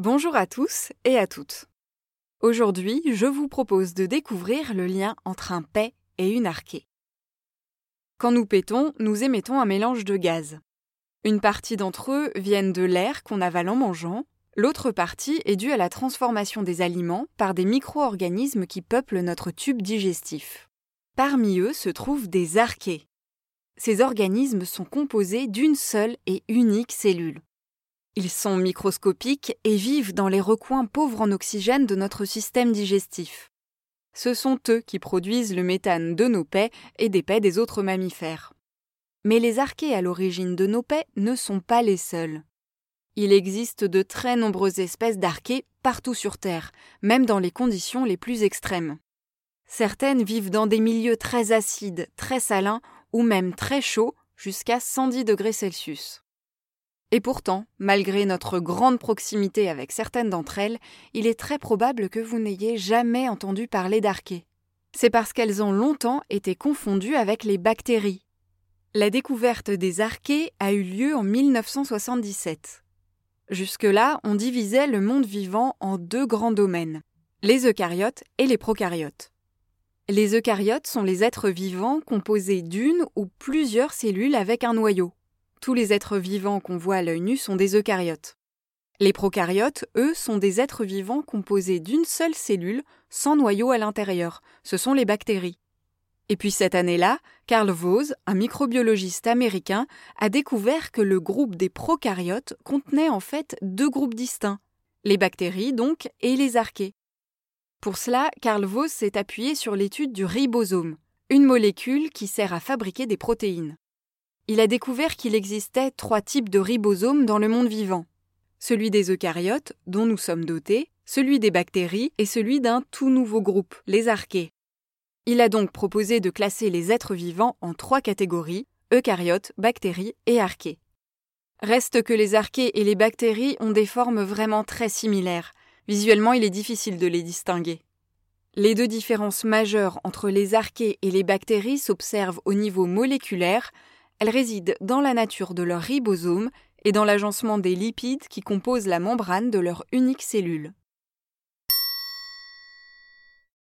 Bonjour à tous et à toutes. Aujourd'hui, je vous propose de découvrir le lien entre un paix et une archée. Quand nous pétons, nous émettons un mélange de gaz. Une partie d'entre eux viennent de l'air qu'on avale en mangeant, l'autre partie est due à la transformation des aliments par des micro-organismes qui peuplent notre tube digestif. Parmi eux se trouvent des archées. Ces organismes sont composés d'une seule et unique cellule. Ils sont microscopiques et vivent dans les recoins pauvres en oxygène de notre système digestif. Ce sont eux qui produisent le méthane de nos paies et des paies des autres mammifères. Mais les archées à l'origine de nos paies ne sont pas les seuls. Il existe de très nombreuses espèces d'archées partout sur Terre, même dans les conditions les plus extrêmes. Certaines vivent dans des milieux très acides, très salins ou même très chauds, jusqu'à 110 degrés Celsius. Et pourtant, malgré notre grande proximité avec certaines d'entre elles, il est très probable que vous n'ayez jamais entendu parler d'archées. C'est parce qu'elles ont longtemps été confondues avec les bactéries. La découverte des archées a eu lieu en 1977. Jusque-là, on divisait le monde vivant en deux grands domaines, les eucaryotes et les prokaryotes. Les eucaryotes sont les êtres vivants composés d'une ou plusieurs cellules avec un noyau. Tous les êtres vivants qu'on voit à l'œil nu sont des eucaryotes. Les prokaryotes, eux, sont des êtres vivants composés d'une seule cellule, sans noyau à l'intérieur. Ce sont les bactéries. Et puis cette année-là, Carl Woese, un microbiologiste américain, a découvert que le groupe des prokaryotes contenait en fait deux groupes distincts, les bactéries donc et les archées. Pour cela, Carl Woese s'est appuyé sur l'étude du ribosome, une molécule qui sert à fabriquer des protéines il a découvert qu'il existait trois types de ribosomes dans le monde vivant. Celui des eucaryotes, dont nous sommes dotés, celui des bactéries et celui d'un tout nouveau groupe, les archées. Il a donc proposé de classer les êtres vivants en trois catégories, eucaryotes, bactéries et archées. Reste que les archées et les bactéries ont des formes vraiment très similaires. Visuellement, il est difficile de les distinguer. Les deux différences majeures entre les archées et les bactéries s'observent au niveau moléculaire, elles résident dans la nature de leur ribosome et dans l'agencement des lipides qui composent la membrane de leur unique cellule.